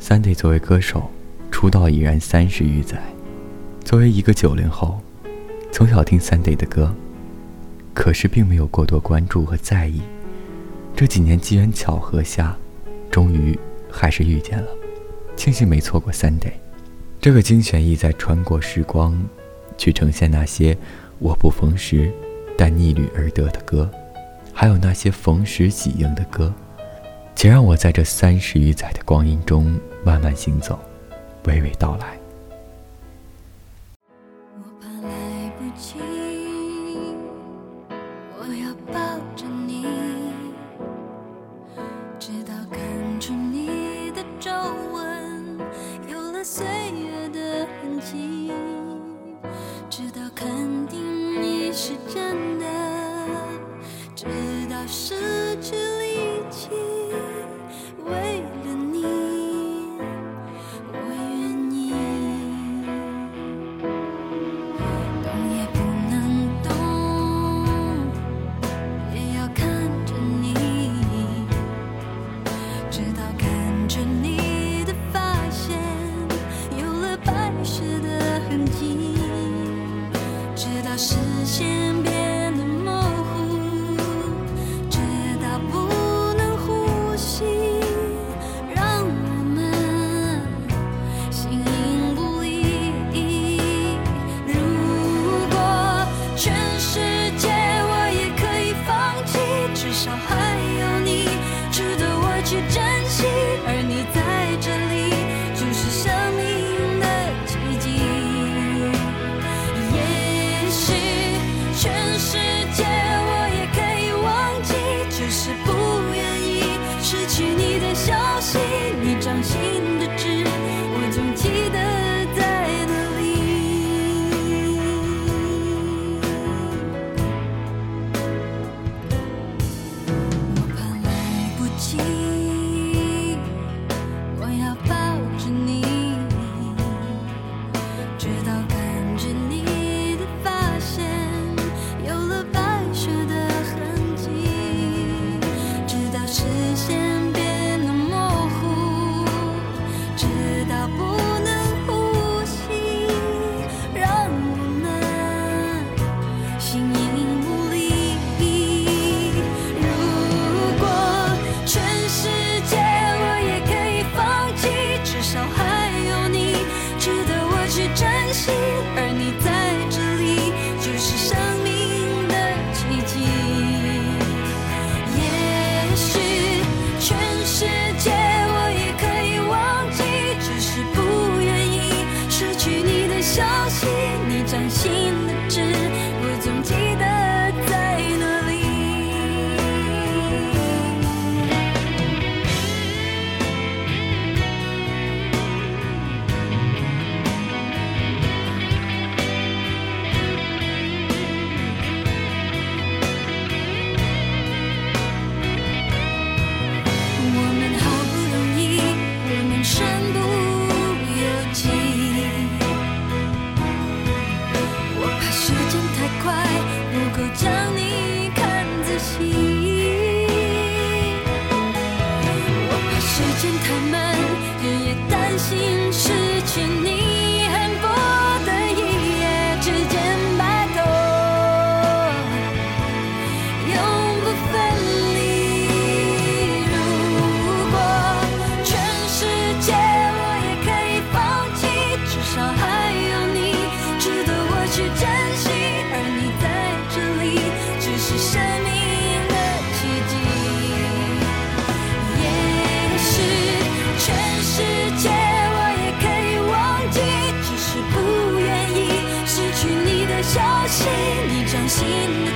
Sunday 作为歌手，出道已然三十余载。作为一个九零后，从小听 Sunday 的歌，可是并没有过多关注和在意。这几年机缘巧合下，终于还是遇见了，庆幸没错过 Sunday。这个精选意在穿过时光，去呈现那些我不逢时，但逆旅而得的歌，还有那些逢时喜迎的歌。请让我在这三十余载的光阴中慢慢行走，娓娓道来。我怕来不及，我要视线变得模糊直到不能呼吸让我们形影不离如果全世界我也可以放弃至少还 you 去珍惜。而你在这里，只是生命的奇迹。也许全世界我也可以忘记，只是不愿意失去你的消息。你掌心的